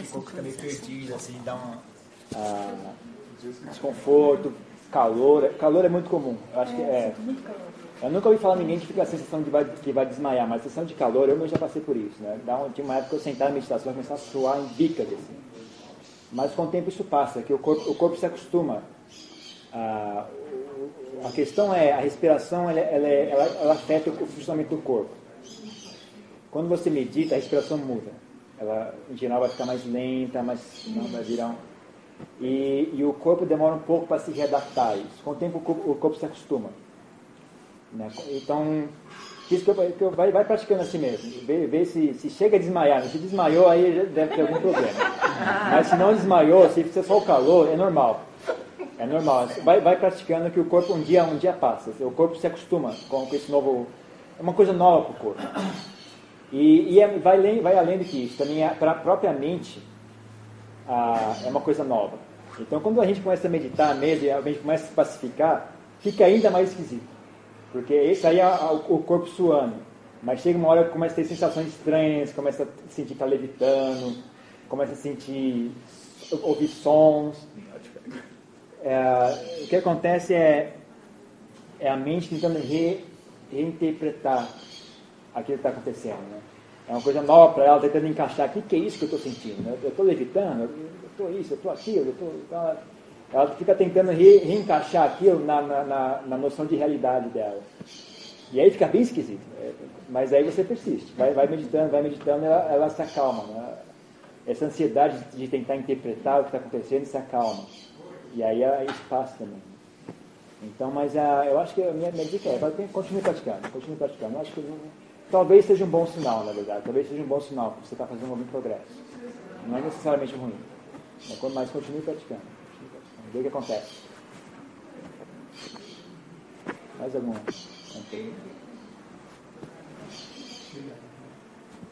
O corpo fica meio perdido, assim, dá um ah, desconforto, calor. Calor é muito comum. Eu acho que é. Eu nunca ouvi falar ninguém que fica a sensação de vai, que vai desmaiar, mas a sensação de calor, eu mesmo já passei por isso. Né? Dá um, tinha uma época que eu sentava em meditação e começava a suar em bicas. Assim. Mas com o tempo isso passa, que o corpo, o corpo se acostuma. Ah, a questão é, a respiração, ela, ela, ela, ela afeta o funcionamento do corpo. Quando você medita, a respiração muda. Ela, em geral, vai ficar mais lenta, mais, não, vai virar um... E, e o corpo demora um pouco para se readaptar isso. Com o tempo, o corpo, o corpo se acostuma. Né? Então, isso que eu, que eu vai, vai, praticando assim mesmo. Vê, vê se, se chega a desmaiar. Se desmaiou, aí deve ter algum problema. Mas se não desmaiou, se fizer só o calor, é normal. É normal. Vai, vai praticando que o corpo um dia, um dia passa. O corpo se acostuma com, com esse novo. É uma coisa nova para o corpo. E, e é, vai, vai além do que isso. Também é, para a própria mente ah, é uma coisa nova. Então, quando a gente começa a meditar mesmo, a gente começa a se pacificar, fica ainda mais esquisito. Porque esse aí é o corpo suando. Mas chega uma hora que começa a ter sensações estranhas, começa a sentir que está levitando, começa a sentir, ouvir sons. É, o que acontece é, é a mente tentando re, reinterpretar aquilo que está acontecendo. Né? É uma coisa nova para ela, tentando encaixar. O que, que é isso que eu estou sentindo? Né? Eu estou levitando, eu estou isso, eu estou aquilo, eu estou. Então, ela fica tentando re, reencaixar aquilo na, na, na, na, noção de realidade dela. E aí fica bem esquisito. Né? Mas aí você persiste, vai, vai meditando, vai meditando, ela, ela se acalma. Né? Essa ansiedade de tentar interpretar o que está acontecendo se acalma. E aí é espaço também. Então, mas a, eu acho que a minha, minha dica é, continue praticando, continue praticando. Eu acho que talvez seja um bom sinal, na verdade. Talvez seja um bom sinal, porque você está fazendo algum progresso. Não é necessariamente ruim. Mas continue praticando. Vê o que acontece. Mais algum?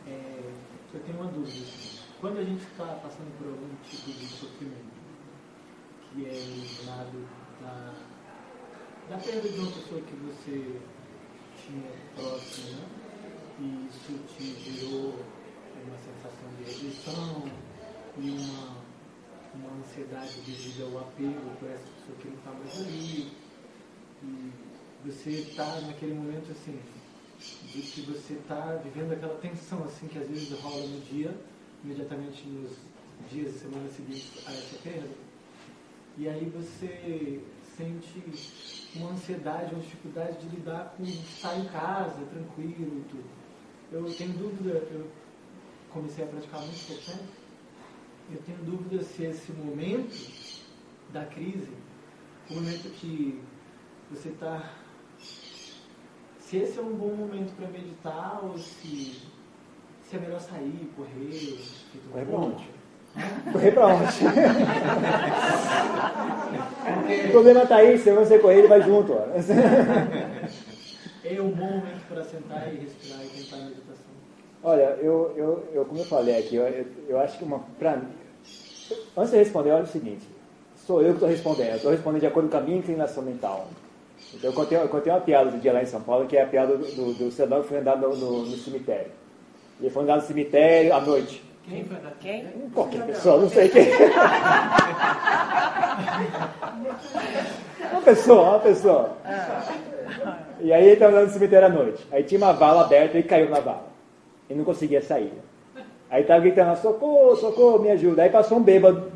É, eu tenho uma dúvida. Quando a gente está passando por algum tipo de sofrimento, que é originado da, da perda de uma pessoa que você tinha próximo, né? E isso te gerou uma sensação de rejeição e uma uma ansiedade devido ao apego por essa pessoa que não está mais ali. E você está naquele momento assim, de que você está vivendo aquela tensão assim que às vezes rola no dia, imediatamente nos dias e semanas seguintes a essa perda. E aí você sente uma ansiedade, uma dificuldade de lidar com estar em casa, tranquilo e tudo. Eu tenho dúvida, eu comecei a praticar muito tempo, eu tenho dúvida se esse momento da crise, o momento que você está. Se esse é um bom momento para meditar ou se, se é melhor sair, correr. Correr para onde? Correr para onde? o problema está aí, se você correr, ele vai junto. Ó. É um bom momento para sentar e respirar e tentar a meditação. Olha, eu, eu, eu, como eu falei aqui, eu, eu acho que uma. Pra, antes de responder, olha o seguinte: sou eu que estou respondendo, eu estou respondendo de acordo com a minha inclinação mental. Então, eu contei, eu contei uma piada do dia lá em São Paulo, que é a piada do, do, do cidadão que foi andar no, no, no, cemitério. Ele foi andar no cemitério à noite. Quem foi andar? Quem? Qualquer pessoa, não sei quem. uma pessoa, uma pessoa. E aí ele estava andando no cemitério à noite. Aí tinha uma vala aberta e caiu na vala. E não conseguia sair. Aí estava gritando, socorro, socorro, me ajuda. Aí passou um bêbado.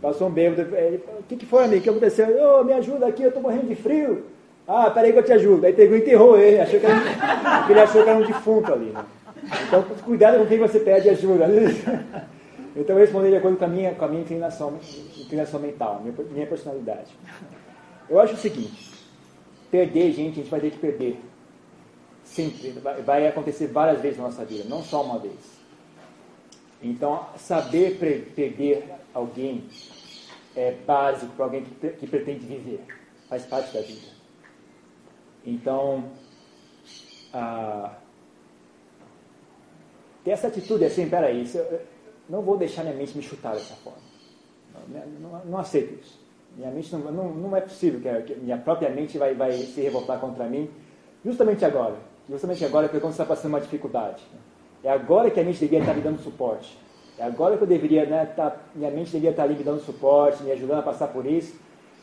Passou um bêbado. Ele falou, o que, que foi, amigo? O que aconteceu? Oh, me ajuda aqui, eu estou morrendo de frio. Ah, peraí que eu te ajudo. Aí pegou e enterrou ele. Achou que era um, ele achou que era um defunto ali. Né? Então, cuidado com quem você pede ajuda. Então, eu respondi de acordo com a minha, com a minha inclinação, inclinação mental, minha, minha personalidade. Eu acho o seguinte: perder gente, a gente vai ter que perder. Sempre. Vai, acontecer várias vezes na nossa vida, não só uma vez. Então, saber perder alguém é básico para alguém que, que pretende viver, faz parte da vida. Então, ter essa atitude assim, peraí, eu não vou deixar minha mente me chutar dessa forma. Não, não, não aceito isso. Minha mente não, não, não é possível que, minha própria mente vai, vai se revoltar contra mim, justamente agora. Justamente agora, quando você está passando uma dificuldade. É agora que a mente devia estar me dando suporte. É agora que eu deveria, né, tá, minha mente deveria estar ali me dando suporte, me ajudando a passar por isso.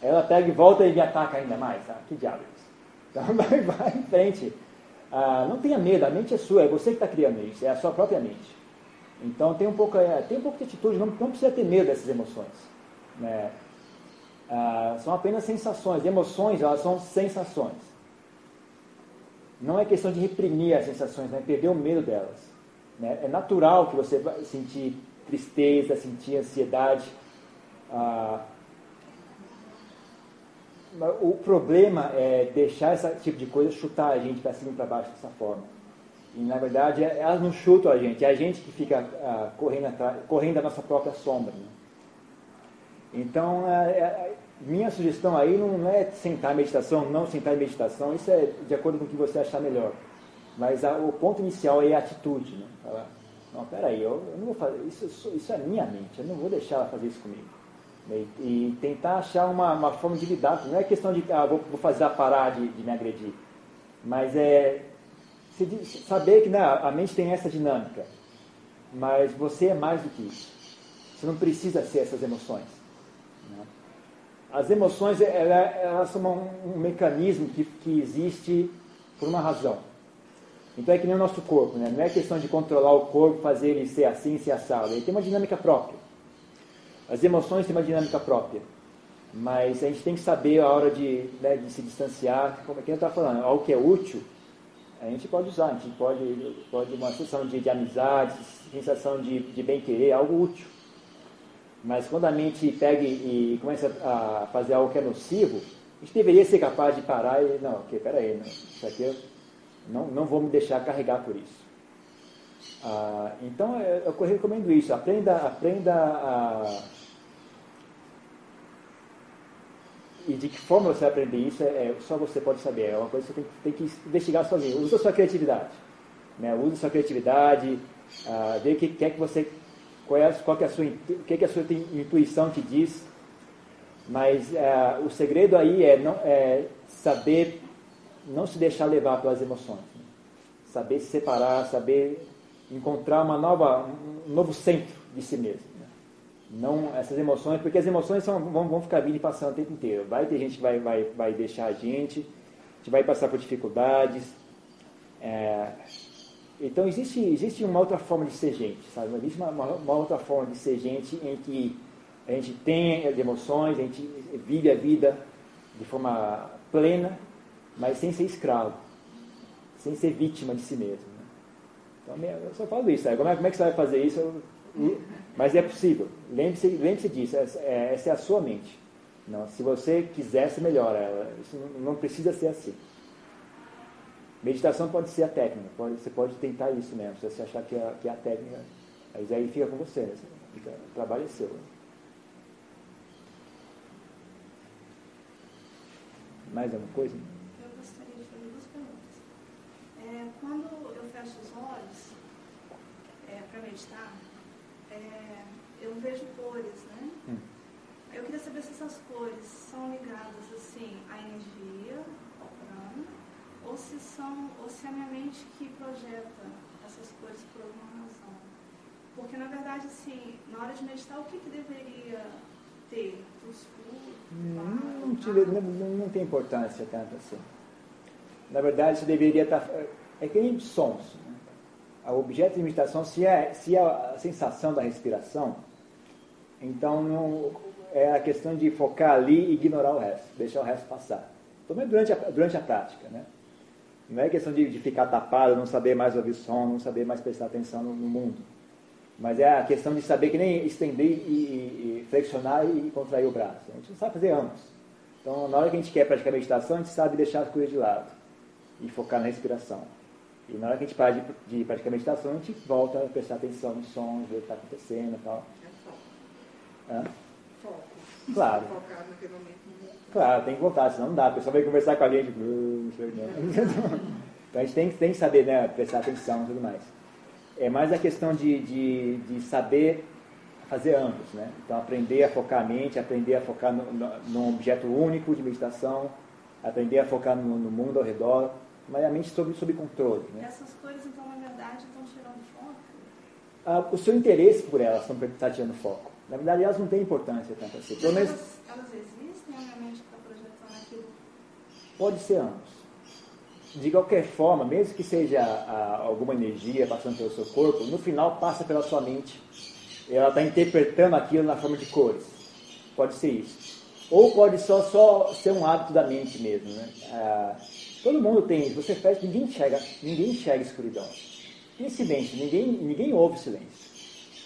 Ela pega e volta e me ataca ainda mais. Ah, que diabo é isso? Então vai, vai em frente. Ah, não tenha medo, a mente é sua, é você que está criando isso, é a sua própria mente. Então tem um pouco, é, tem um pouco de atitude, não, não precisa ter medo dessas emoções. Né? Ah, são apenas sensações. Emoções, elas são sensações. Não é questão de reprimir as sensações, né? perder o medo delas. Né? É natural que você vai sentir tristeza, sentir ansiedade. Ah, o problema é deixar esse tipo de coisa chutar a gente para cima e para baixo dessa forma. E na verdade é, elas não chutam a gente, é a gente que fica ah, correndo, atrás, correndo da nossa própria sombra. Né? Então, é, é, minha sugestão aí não, é sentar em meditação, não sentar em meditação, isso é de acordo com o que você achar melhor. Mas a, o ponto inicial é a atitude. Né? Falar, não, peraí, eu, eu não vou fazer, isso, isso é minha mente, eu não vou deixar ela fazer isso comigo. E, e tentar achar uma, uma, forma de lidar. Não é questão de, ah, vou, vou fazer ela parar de, de, me agredir. Mas é saber que né, a mente tem essa dinâmica. Mas você é mais do que isso. Você não precisa ser essas emoções. Né? As emoções elas, elas são um, um mecanismo que, que existe por uma razão. Então é que nem o nosso corpo, né? não é questão de controlar o corpo, fazer ele ser assim, ser assado. Ele tem uma dinâmica própria. As emoções têm uma dinâmica própria. Mas a gente tem que saber a hora de, né, de se distanciar. Como é que eu estava falando, algo que é útil, a gente pode usar. A gente pode, pode uma sensação de, de amizade, sensação de, de bem-querer, algo útil. Mas quando a mente pega e começa a fazer algo que é nocivo, a gente deveria ser capaz de parar e, não, ok, peraí, não, isso aqui eu não, não vou me deixar carregar por isso. Ah, então, eu, eu recomendo isso. Aprenda, aprenda a E de que forma você vai aprender isso, é, é, só você pode saber. É uma coisa que você tem, tem que investigar sozinho. Usa a sua criatividade. Né? Usa a sua criatividade, ah, vê o que quer que você. Qual, é, qual é a sua, o que, é a sua intuição te diz. Mas ah, o segredo aí é, não, é saber não se deixar levar pelas emoções. Né? Saber se separar, saber encontrar uma nova, um novo centro de si mesmo não essas emoções, porque as emoções são, vão, vão ficar vindo e passando o tempo inteiro. Vai ter gente que vai, vai, vai deixar a gente, a gente vai passar por dificuldades. É, então existe, existe uma outra forma de ser gente, sabe? Existe uma, uma, outra forma de ser gente em que a gente tem as emoções, a gente vive a vida de forma plena, mas sem ser escravo, sem ser vítima de si mesmo. Né? Então eu só falo isso? Como, é, como é que você vai fazer isso? Mas é possível. Lembre-se lembre disso. Essa, é, essa é a sua mente. Não, se você quisesse, melhora ela. Isso não precisa ser assim. Meditação pode ser a técnica. Pode, você pode tentar isso mesmo. Se você achar que é, que é a técnica, mas aí fica com você. Né? Fica, o trabalho é seu. Mais alguma coisa? Eu gostaria de fazer duas perguntas. É, quando eu fecho os olhos é, para meditar, é, eu vejo cores, né? Hum. Eu queria saber se essas cores são ligadas assim à energia, ou se são, ou se é a minha mente que projeta essas cores por alguma razão. Porque na verdade, assim, na hora de meditar, o que, que deveria ter? Não, não, não, não tem importância tanto assim. Na verdade, você deveria estar. Tá, é que nem sons o objeto de meditação, se é, se é a sensação da respiração, então não, é a questão de focar ali e ignorar o resto, deixar o resto passar. Também durante a, durante a prática, né? Não é questão de, de, ficar tapado, não saber mais ouvir som, não saber mais prestar atenção no, no mundo. Mas é a questão de saber que nem estender e, e, e, flexionar e contrair o braço. A gente não sabe fazer ambos. Então, na hora que a gente quer praticar meditação, a gente sabe deixar as coisas de lado e focar na respiração. E na hora que a gente para de, de praticar meditação, a gente volta a prestar atenção nos sons, ver o que está acontecendo e tal. É foco. Hã? Foco. Claro. Focar naquele momento. Claro, tem que voltar, senão não dá. A pessoa vai conversar com a gente. então a gente tem, tem que saber né, prestar atenção e tudo mais. É mais a questão de, de, de saber fazer ambos. Né? Então aprender a focar a mente, aprender a focar no, no, num objeto único de meditação, aprender a focar no, no mundo ao redor mas a mente sob, sob controle. Né? Essas coisas, então, na verdade, estão tirando foco? ah, o seu interesse por elas está tirando foco. Na verdade, elas não têm importância tanto assim. Pelo menos, elas, elas existem ou minha mente está projetando aquilo? Pode ser ambos. De qualquer forma, mesmo que seja alguma energia passando pelo seu corpo, no final passa pela sua mente. Ela está interpretando aquilo na forma de cores. Pode ser isso. Ou pode só, só ser um hábito da mente mesmo. Né? Ah, todo mundo tem. Você fecha, ninguém enxerga, ninguém enxerga escuridão. E silêncio? Ninguém, ninguém ouve silêncio.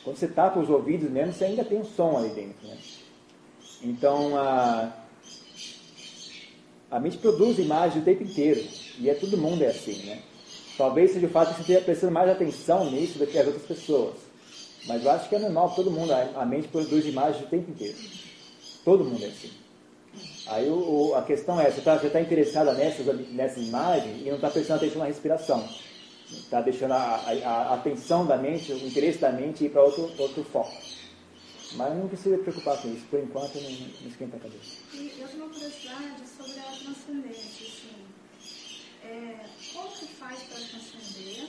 Quando você tapa os ouvidos mesmo, você ainda tem um som ali dentro. Né? Então, a, a mente produz imagens o tempo inteiro. E é todo mundo é assim, né? Talvez seja o fato de você esteja prestando mais atenção nisso do que as outras pessoas. Mas eu acho que é normal, todo mundo, a mente produz imagens o tempo inteiro. Todo mundo é assim. Aí o, a questão é, você está tá interessada nessas, nessas imagens e não está prestando atenção na respiração está deixando a, a, a, atenção da mente, o interesse da mente ir para outro, outro foco. Mas não precisa se preocupar com isso, por enquanto não, não esquenta a cabeça. E eu tenho uma curiosidade sobre a transcendência, assim. É, como que faz para transcender?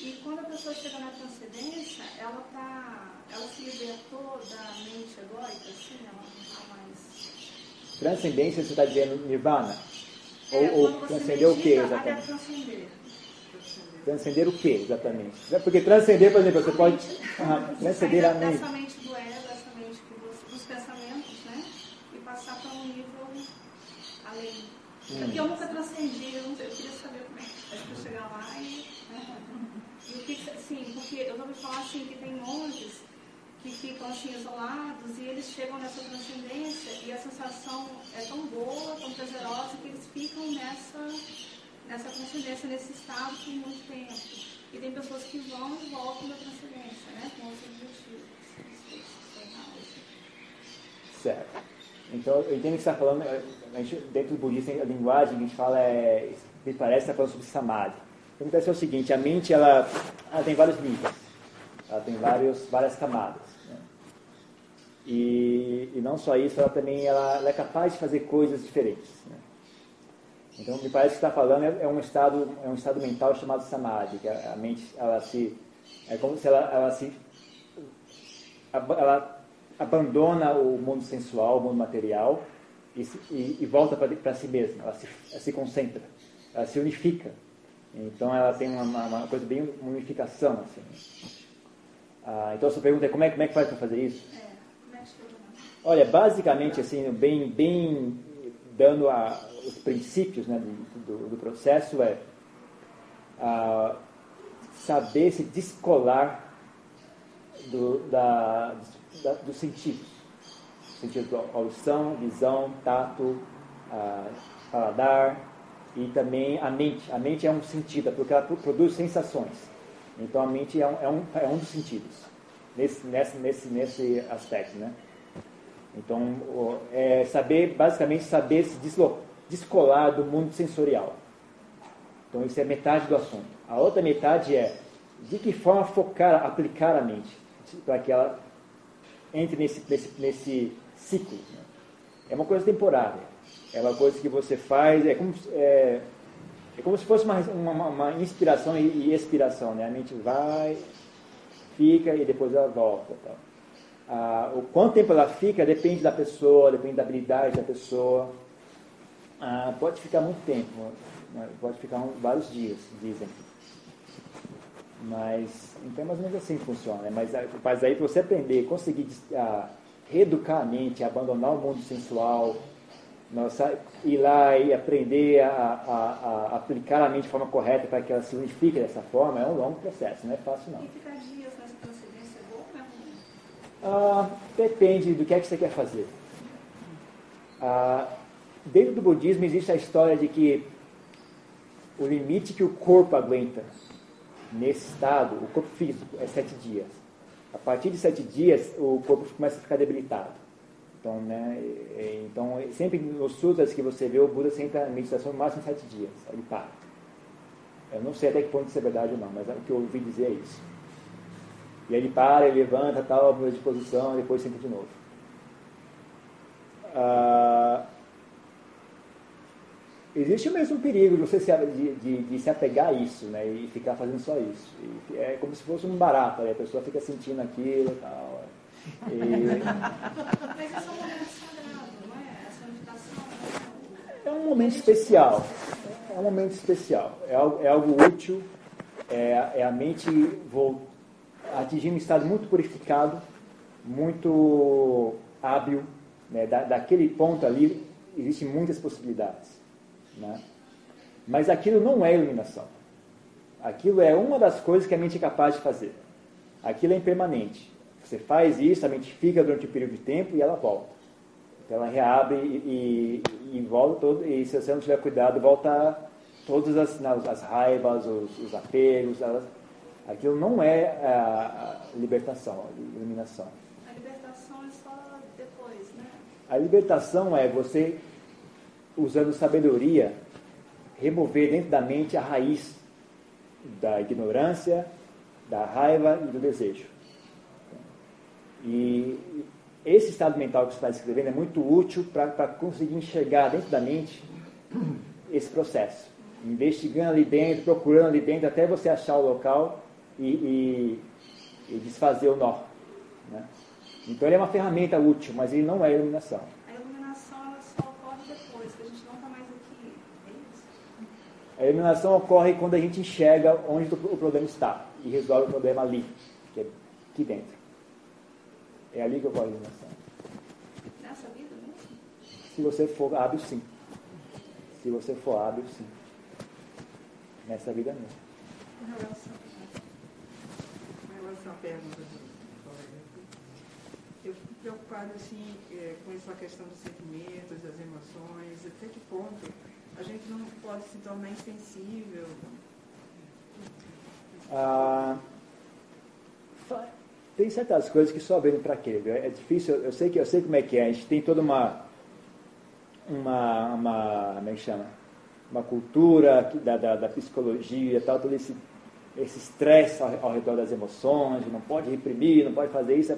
E quando a pessoa chega na transcendência, ela tá, ela se libertou da mente egóica, assim, ela não está mais... Transcendência, você está dizendo nirvana? É, ou, ou transcender o que exatamente? Até transcender. Transcender o que exatamente? Porque transcender, por exemplo, você pode ah, transcender a mente. Dessa mente do ego, dessa mente dos pensamentos, né? E passar para um nível além. Hum. Porque eu nunca transcendi, eu, não, eu queria saber como é que para chegar lá e. Né? E o que, sim, porque eu vou falar assim que tem monges que ficam assim isolados e eles chegam nessa transcendência e a sensação é tão boa, tão prazerosa que eles ficam nessa nessa transcendência, nesse estado por muito tempo. E tem pessoas que vão e voltam da transcendência, né? Com outros objetivos. Certo. Então, eu entendo que você está falando, gente, dentro do budismo, a linguagem que a gente fala é, me parece, está falando sobre samadhi. Então, acontece é o seguinte, a mente, ela, ela tem vários níveis, ela tem vários, várias camadas. Né? E, e não só isso, ela também ela, ela é capaz de fazer coisas diferentes. Né? Então, me parece que está falando é, é, um estado é um estado mental chamado samadhi, que a, a mente ela se é como se ela, ela se ela abandona o mundo sensual, o mundo material e, e, e volta para si mesma. Ela se, ela se, concentra, ela se unifica. Então, ela tem uma, uma coisa bem uma unificação assim. Ah, então, a sua pergunta é como é, como é que faz para fazer isso? É, Olha, basicamente assim, bem bem dando a, os princípios né, do, do, processo é a, saber se descolar do, da, da, dos sentidos. Sentido de audição, visão, tato, a, paladar e também a mente. A mente é um sentido, porque ela produz sensações. Então a mente é um, é um, é um dos sentidos, nesse, nesse, nesse, nesse aspecto. Né? Então, é saber, basicamente, saber se descolar do mundo sensorial. Então, isso é metade do assunto. A outra metade é de que forma focar, aplicar a mente, para que ela entre nesse, nesse, nesse ciclo. Né? É uma coisa temporária. É uma coisa que você faz, é como, é, é como se fosse uma, uma, uma inspiração e, e, expiração. Né? A mente vai, fica e depois ela volta. Tal. Ah, o quanto tempo ela fica depende da pessoa, depende da habilidade da pessoa. Ah, pode ficar muito tempo, né? pode ficar vários dias, dizem. Mas, então é mais ou menos assim que funciona. Né? Mas, mas aí para você aprender, conseguir ah, reeducar a mente, abandonar o mundo sensual, nossa, ir lá e aprender a, a, a, aplicar a mente de forma correta para que ela se unifique dessa forma, é um longo processo, não é fácil não. E ficar dias nessa procedência é bom, né? Ah, depende do que é que você quer fazer. Ah, dentro do budismo existe a história de que o limite que o corpo aguenta nesse estado, o corpo físico, é sete dias. A partir de sete dias, o corpo começa a ficar debilitado. Então, né, então sempre nos sutras que você vê, o Buda senta a meditação no máximo sete dias. Ele para. Eu não sei até que ponto isso é verdade ou não, mas é o que eu ouvi dizer é isso. E aí ele para, ele levanta, tal, muda de posição, e depois senta de novo. Ah, existe o mesmo perigo de você se, de, de, de, se apegar a isso, né? E ficar fazendo só isso. E é como se fosse um barato, né? a pessoa fica sentindo aquilo e tal. E... Mas isso é um momento sagrado, não é? Essa meditação é um momento especial. É um momento especial. É algo, é algo útil. É, é a mente vou, atingindo um estado muito purificado, muito hábil. Né? Da, daquele ponto ali, existem muitas possibilidades. Né? Mas aquilo não é iluminação. Aquilo é uma das coisas que a mente é capaz de fazer. Aquilo é impermanente. Você faz isso, a mente fica durante um período de tempo e ela volta. Então ela reabre e, e, e volta todo, e se você não tiver cuidado, volta todas as, as raivas, os, os apegos. Elas, aquilo não é a, a libertação, a iluminação. A libertação é só depois, né? A libertação é você usando sabedoria, remover dentro da mente a raiz da ignorância, da raiva e do desejo. E esse estado mental que você está descrevendo é muito útil para conseguir enxergar dentro da mente esse processo. Investigando ali dentro, procurando ali dentro, até você achar o local e, e, e desfazer o nó. Né? Então ele é uma ferramenta útil, mas ele não é iluminação. A eliminação ocorre quando a gente enxerga onde o problema está e resolve o problema ali, que é aqui dentro. É ali que ocorre a eliminação. Nessa vida mesmo? Se você for hábil, sim. Se você for hábil, sim. Nessa vida mesmo. Em relação, em relação à pergunta eu fico preocupado assim, é, com essa questão dos sentimentos, das emoções, até que ponto a gente não pode se tornar insensível. Ah, tem certas coisas que só vêm para aquele. É difícil, eu sei que eu sei como é que é. A gente tem toda uma uma, uma como é que chama? Uma cultura da, da, da psicologia, tal, todo esse esse estresse ao, ao, redor das emoções, não pode reprimir, não pode fazer isso.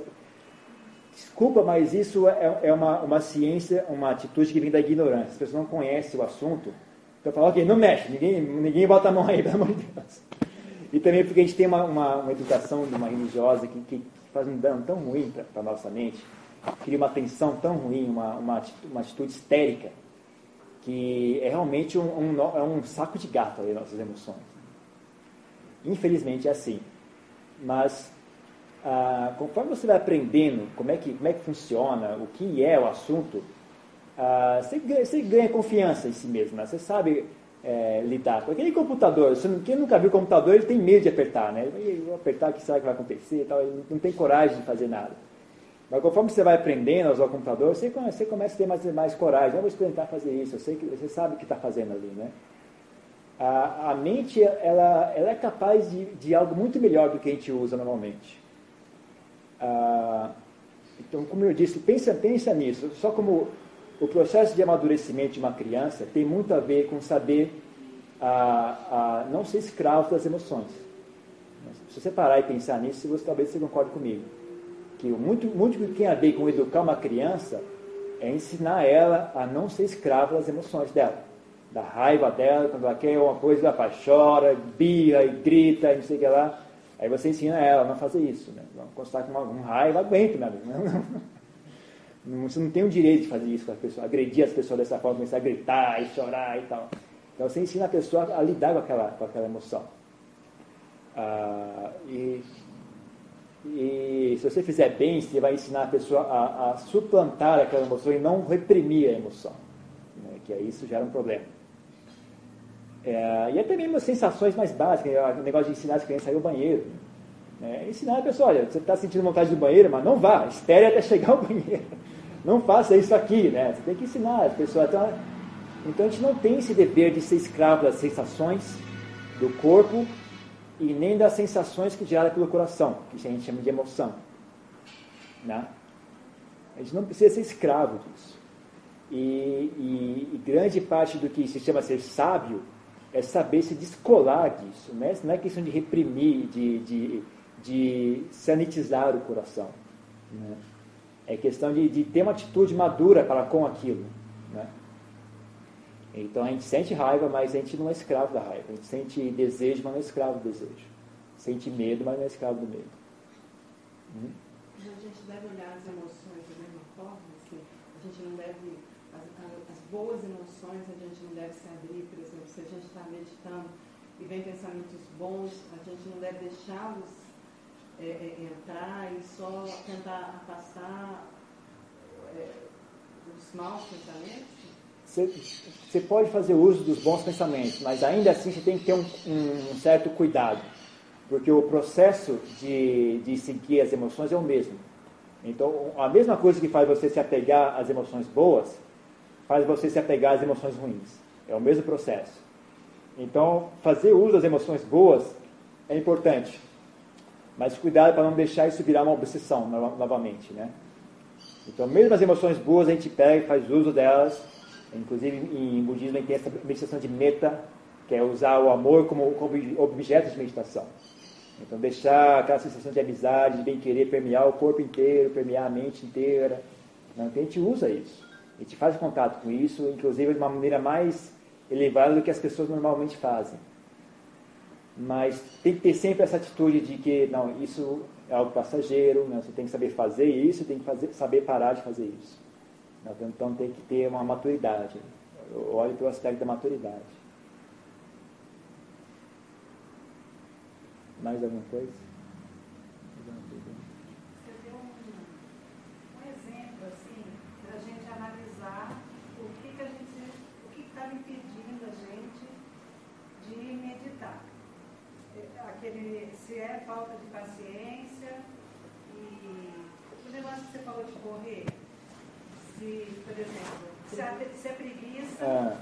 Desculpa, mas isso é, é uma, uma ciência, uma atitude que vem da ignorância. As pessoas não conhecem o assunto. Então fala, ok, não mexe, ninguém, ninguém bota a mão aí, pelo amor de Deus. E também porque a gente tem uma, uma, uma educação de uma religiosa que, que faz um dano tão ruim para a nossa mente, cria uma tensão tão ruim, uma, uma, atitude, uma atitude histérica, que é realmente um, um, é um saco de gato aí, nossas emoções. Infelizmente é assim. Mas ah, conforme você vai aprendendo como é, que, como é que funciona, o que é o assunto, ah, você, ganha, você, ganha, confiança em si mesmo. Né? Você sabe é, lidar com aquele computador. Você, quem nunca viu computador, ele tem medo de apertar. Né? Ele vai apertar, o que será que vai acontecer? Tal, ele não tem coragem de fazer nada. Mas conforme você vai aprendendo a usar o computador, você, você começa a ter mais, mais coragem. Eu vou experimentar fazer isso. Eu sei que você sabe o que está fazendo ali, né? A, a mente ela, ela é capaz de, de algo muito melhor do que a gente usa normalmente. Ah, então, como eu disse, pensa, pensa nisso. Só como o processo de amadurecimento de uma criança tem muito a ver com saber ah, ah, não ser escravo das emoções. Se você parar e pensar nisso, você talvez você concorde comigo. Que muito, muito que tem a ver com educar uma criança é ensinar ela a não ser escrava das emoções dela. Da raiva dela, quando ela quer uma coisa, ela chora, birra e grita e não sei o que lá. Aí você ensina ela a não fazer isso. Né? Quando está com uma, uma raiva, aguenta, meu amigo. Você não tem o direito de fazer isso com as pessoas, agredir as pessoas dessa forma, começar a gritar e chorar e tal. Então você ensina a pessoa a lidar com aquela, com aquela emoção. Ah, e, e, se você fizer bem, você vai ensinar a pessoa a, a suplantar aquela emoção e não reprimir a emoção. Né? Que aí isso gera um problema. É, e até mesmo sensações mais básicas, o negócio de ensinar as crianças a ir ao banheiro. Né? Ensinar a pessoa, olha, você está sentindo vontade de banheiro, mas não vá, espere até chegar ao banheiro. Não faça isso aqui, né? Você tem que ensinar as pessoas. Então, então a gente não tem esse dever de ser escravo das sensações do corpo e nem das sensações que gera pelo coração, que a gente chama de emoção. Né? A gente não precisa ser escravo disso. E, e, e grande parte do que se chama ser sábio é saber se descolar disso. Né? Não é questão de reprimir, de, de, de sanitizar o coração. Né? É questão de, de, ter uma atitude madura para com aquilo. Né? Então a gente sente raiva, mas a gente não é escravo da raiva. A gente sente desejo, mas não é escravo do desejo. Sente medo, mas não é escravo do medo. Hum? A gente deve olhar as emoções da mesma forma, assim, a gente não deve, boas emoções a gente não deve se abrir, por exemplo, se a gente está meditando e vem pensamentos bons, a gente não deve deixá-los é, é, entrar e só tentar afastar é, os maus pensamentos? Você, pode fazer uso dos bons pensamentos, mas ainda assim você tem que ter um, um certo cuidado, porque o processo de, de seguir as emoções é o mesmo. Então, a mesma coisa que faz você se apegar às emoções boas, faz você se apegar às emoções ruins. É o mesmo processo. Então, fazer uso das emoções boas é importante. Mas cuidado para não deixar isso virar uma obsessão novamente, né? Então, mesmo as emoções boas, a gente pega e faz uso delas. Inclusive, em budismo, a gente tem essa meditação de meta, que é usar o amor como, objeto de meditação. Então, deixar aquela sensação de amizade, de bem-querer permear o corpo inteiro, permear a mente inteira. Então, a gente usa isso. A gente faz contato com isso, inclusive de uma maneira mais elevada do que as pessoas normalmente fazem. Mas tem que ter sempre essa atitude de que, não, isso é algo passageiro, né? você tem que saber fazer isso, tem que fazer, saber parar de fazer isso. Então, então tem que ter uma maturidade. Olhe pelo aspecto da maturidade. Mais alguma coisa? Você deu um, um exemplo, assim, para a gente analisar o que, que a gente, o que está impedindo a gente de meditar. Aquele, se é falta de paciência e o negócio que você falou de correr, se, por exemplo, se a, se a preguiça é.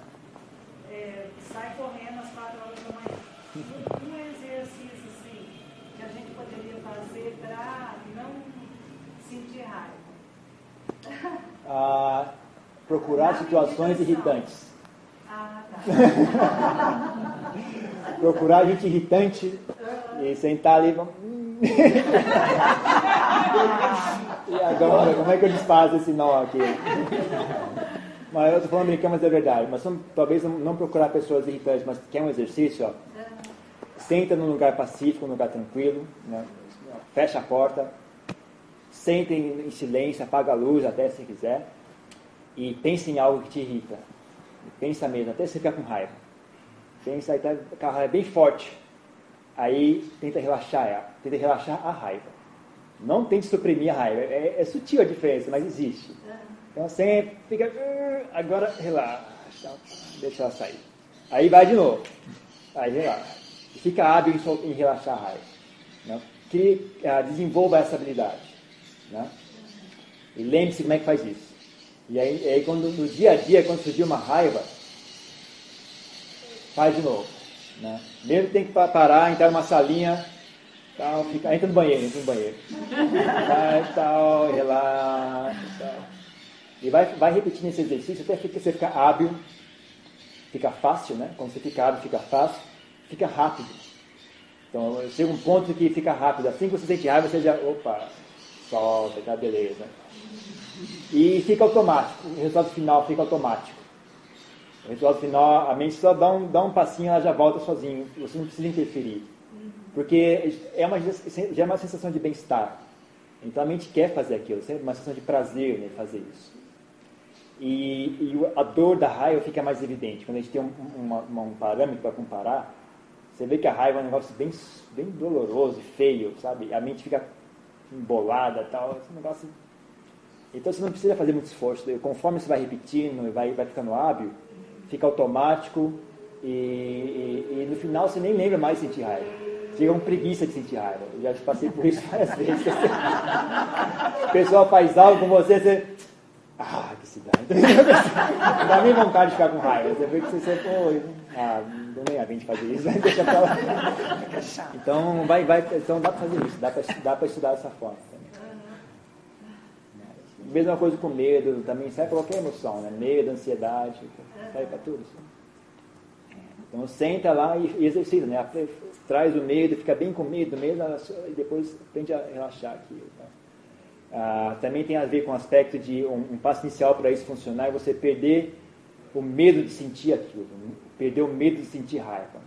É, sai correndo às quatro horas da manhã. Um exercício que a gente poderia fazer para não sentir raiva? Ah, procurar na situações irritantes. Ah, tá. procurar gente irritante e sentar ali. e agora, como é que eu desfaço esse nó aqui? Mas eu estou falando brincando, mas é verdade. Mas talvez não procurar pessoas irritantes, mas quer um exercício, ó senta num lugar pacífico, num lugar tranquilo, né? fecha a porta, senta em, silêncio, apaga a luz até se quiser, e pense em algo que te irrita. Pensa mesmo, até você ficar com raiva. Pensa aí, tá a raiva bem forte. Aí tenta relaxar ela, tenta relaxar a raiva. Não tente suprimir a raiva. É, é sutil a diferença, mas existe. Então sempre fica. Agora relaxa, deixa ela sair. Aí vai de novo. Aí relaxa fica hábil em, relaxar a raiva. Né? Que uh, desenvolva essa habilidade. Né? E lembre-se como é que faz isso. E aí, aí, quando, no dia a dia, quando surgir uma raiva, faz de novo. Né? Mesmo tem que parar, entrar numa salinha, tal, fica, entra no banheiro, entra no banheiro. Vai, tal, relaxa, tal. E vai, vai repetindo esse exercício até que você ficar hábil, fica fácil, né? Quando você fica hábil, fica fácil fica rápido. Então, chega um ponto que fica rápido. Assim que você sente raiva, você já, opa, solta, tá, beleza. E fica automático. O resultado final fica automático. O resultado final, a mente só dá um, dá um passinho, ela já volta sozinho. Você não precisa interferir. Porque é uma, já é uma sensação de bem-estar. Então a mente quer fazer aquilo, sempre uma sensação de prazer né, fazer isso. E, e, a dor da raiva fica mais evidente. Quando a gente tem um, uma, um parâmetro para comparar, você vê que a raiva é um negócio bem, bem doloroso e feio, sabe? A mente fica embolada tal. Esse negócio... Então você não precisa fazer muito esforço. Conforme você vai repetindo e vai, vai ficando hábil, fica automático e, e, e, no final você nem lembra mais sentir raiva. Fica com preguiça de sentir raiva. Eu já passei por isso várias vezes. o pessoal faz algo com você, você. Ah, que cidade. Não dá nem vontade de ficar com raiva. Você vê que você, pô, ah, não nem a gente fazer isso, deixa pra lá. Então, vai, vai, então dá para fazer isso, dá para dá estudar dessa forma também. Mesma coisa com medo, também serve para qualquer emoção, né? Medo, ansiedade, serve para tudo. Assim. Então senta lá e, e exercita, né? Traz o medo, fica bem com medo mesmo, e depois tende a relaxar aqui. Tá? Ah, também tem a ver com o aspecto de um, um passo inicial para isso funcionar, é você perder o medo de sentir aquilo, perder o medo de sentir raiva.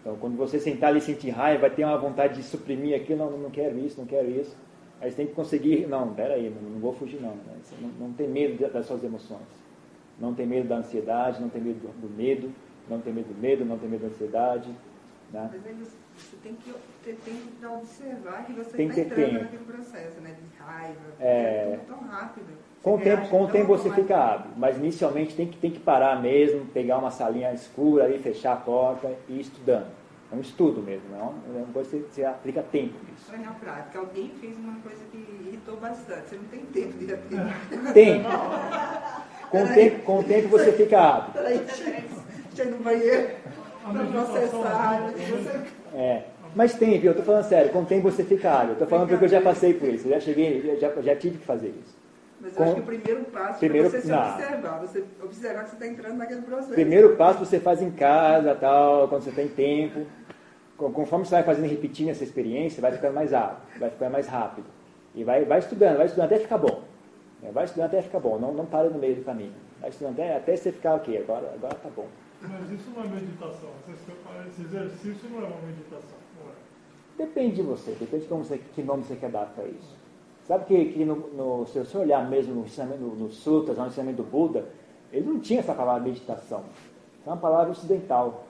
Então, quando você sentar ali e sentir raiva, vai ter uma vontade de suprimir aquilo, não, não quero isso, não quero isso. Aí você tem que conseguir, não, peraí, não, não vou fugir não. Né? Não, não tem medo das suas emoções. Não tem medo da ansiedade, não tem medo do, do medo, não tem medo do medo, não tem medo da ansiedade. Né? Mas você tem que ter tempo para observar que você tem está que entrando tempo. naquele processo, né? De raiva. É. É tudo tão rápido. Com o tempo, com o tempo você fica hábil, mas inicialmente tem que, tem que parar mesmo, pegar uma salinha escura ali, fechar a porta e ir estudando. É um estudo mesmo, não é uma coisa que você aplica tempo nisso. Na prática, alguém fez uma coisa que irritou bastante. Você não tem tempo de aprender. Tem. Com o tempo, com o tempo você fica hábil. Peraí, ir no banheiro para processar. Você... É. Mas tem, viu? Eu tô falando sério, com o tempo você fica. Eu tô falando porque eu já passei por isso, eu já cheguei, já, já tive que fazer isso. Mas eu Com- acho que o primeiro passo Primeiro- é você se observar. Você observar que você está entrando naquele processo. Primeiro passo você faz em casa, tal, quando você tem tempo. Conforme você vai fazendo e repetindo essa experiência, vai ficando mais hábil, vai ficando mais rápido. E vai, vai estudando, vai estudando até ficar bom. É, Vai estudando até ficar bom, não, não para no meio do caminho. Vai estudando até, até você ficar ok, agora, agora tá bom. Mas isso não é meditação. Esse- exercício não é uma meditação. É. Depende de você, depende de como você, que nome você quer dar para isso. Sabe que, que no, no- se você olhar mesmo no ensinamento, no, no sutras, no ensinamento do Buda, ele não tinha essa palavra meditação. É uma palavra ocidental.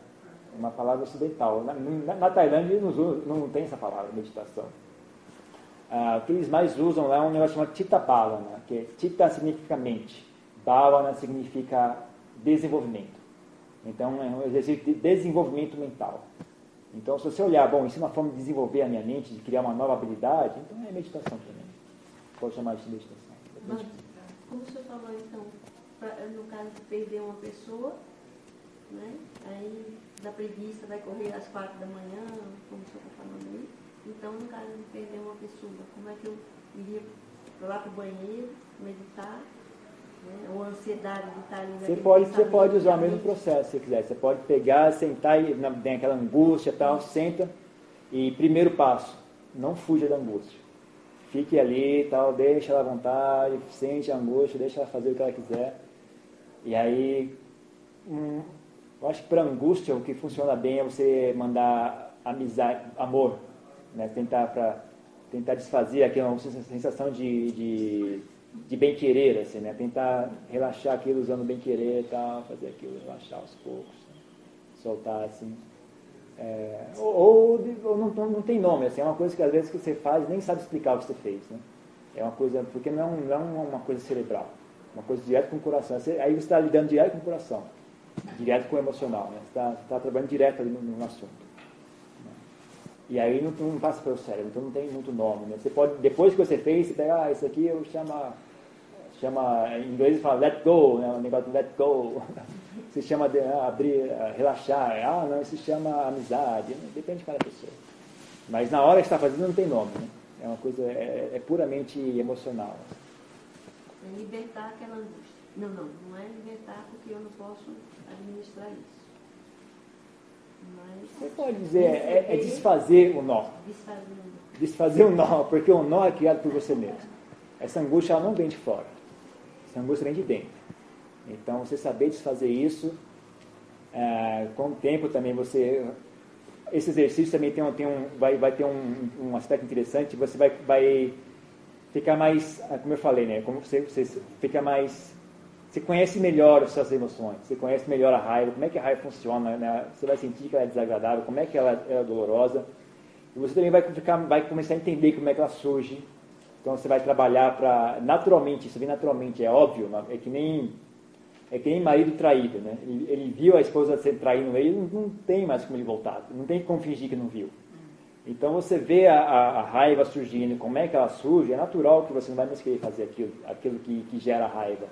Uma palavra ocidental. Na, na, na Tailândia eles não, não tem essa palavra, meditação. Ah, o que eles mais usam lá é um negócio chamado Chitta Bhavana, que é Chitta significa mente, Bhavana significa desenvolvimento. Então é um exercício de desenvolvimento mental. Então, se você olhar, bom, isso é uma forma de desenvolver a minha mente, de criar uma nova habilidade, então é meditação também. Pode chamar de meditação. Mas, como o senhor falou, então, pra- no caso de perder uma pessoa, né? Aí da preguiça vai correr às quatro da manhã, como o senhor está falando aí. Então, no caso de perder uma pessoa, como é que eu iria lá para o banheiro, meditar? Né? Ou a ansiedade de estar ali Você pode, você pode usar o mesmo processo, se você quiser. Você pode pegar, sentar e tem aquela angústia e tal, senta. E primeiro passo, não fuja da angústia. Fique ali tal, deixa ela à vontade, sente a angústia, deixa ela fazer o que ela quiser. E aí, hum, eu acho que para angústia o que funciona bem é você mandar amizade, amor, né? tentar, pra, tentar desfazer aquela sensação de, de, de bem-querer, assim, né? tentar relaxar aquilo usando bem-querer e tal, fazer aquilo relaxar aos poucos, soltar assim. É, ou ou, não, não, tem nome, assim, é uma coisa que às vezes que você faz nem sabe explicar o que você fez. Né? É uma coisa, porque não é, não é uma coisa cerebral, uma coisa direto com o coração. Aí você está lidando direto com o coração, direto com o emocional, né? você está tá trabalhando direto ali no, no assunto. E aí não, não passa pelo cérebro, então não tem muito nome. Né? Você pode, depois que você fez, você pega, ah, isso aqui eu chama, chama em inglês fala let go, né? o negócio let go. Se chama de ah, abrir, ah, relaxar, ah, não, se chama amizade, depende de cada pessoa. Mas na hora que está fazendo não tem nome, né? É uma coisa, é, é puramente emocional. É libertar aquela angústia. Não, não, não é libertar porque eu não posso administrar isso. Mas Você pode dizer, é, é desfazer o nó. desfazer o nó, porque o nó é criado por você mesmo. Essa angústia ela não vem de fora. Essa angústia vem de dentro. Então, você saber desfazer isso, é, com o tempo também você... Esse exercício também tem tem um, vai, vai ter um, um aspecto interessante, você vai, vai ficar mais, como eu falei, né? Como você, você fica mais... Você conhece melhor as suas emoções, você conhece melhor a raiva, como é que a raiva funciona, né? Você vai sentir que ela é desagradável, como é que ela é dolorosa. E você também vai, ficar, vai começar a entender como é que ela surge. Então você vai trabalhar para naturalmente, isso vem naturalmente, é óbvio, é que nem é que nem marido traído, né? Ele, ele viu a esposa ser traindo ele, não, não tem mais como ele voltar, não tem como fingir que não viu. Então você vê a, a, a raiva surgindo, como é que ela surge, é natural que você não vai mais querer fazer aquilo, aquilo que, que gera raiva,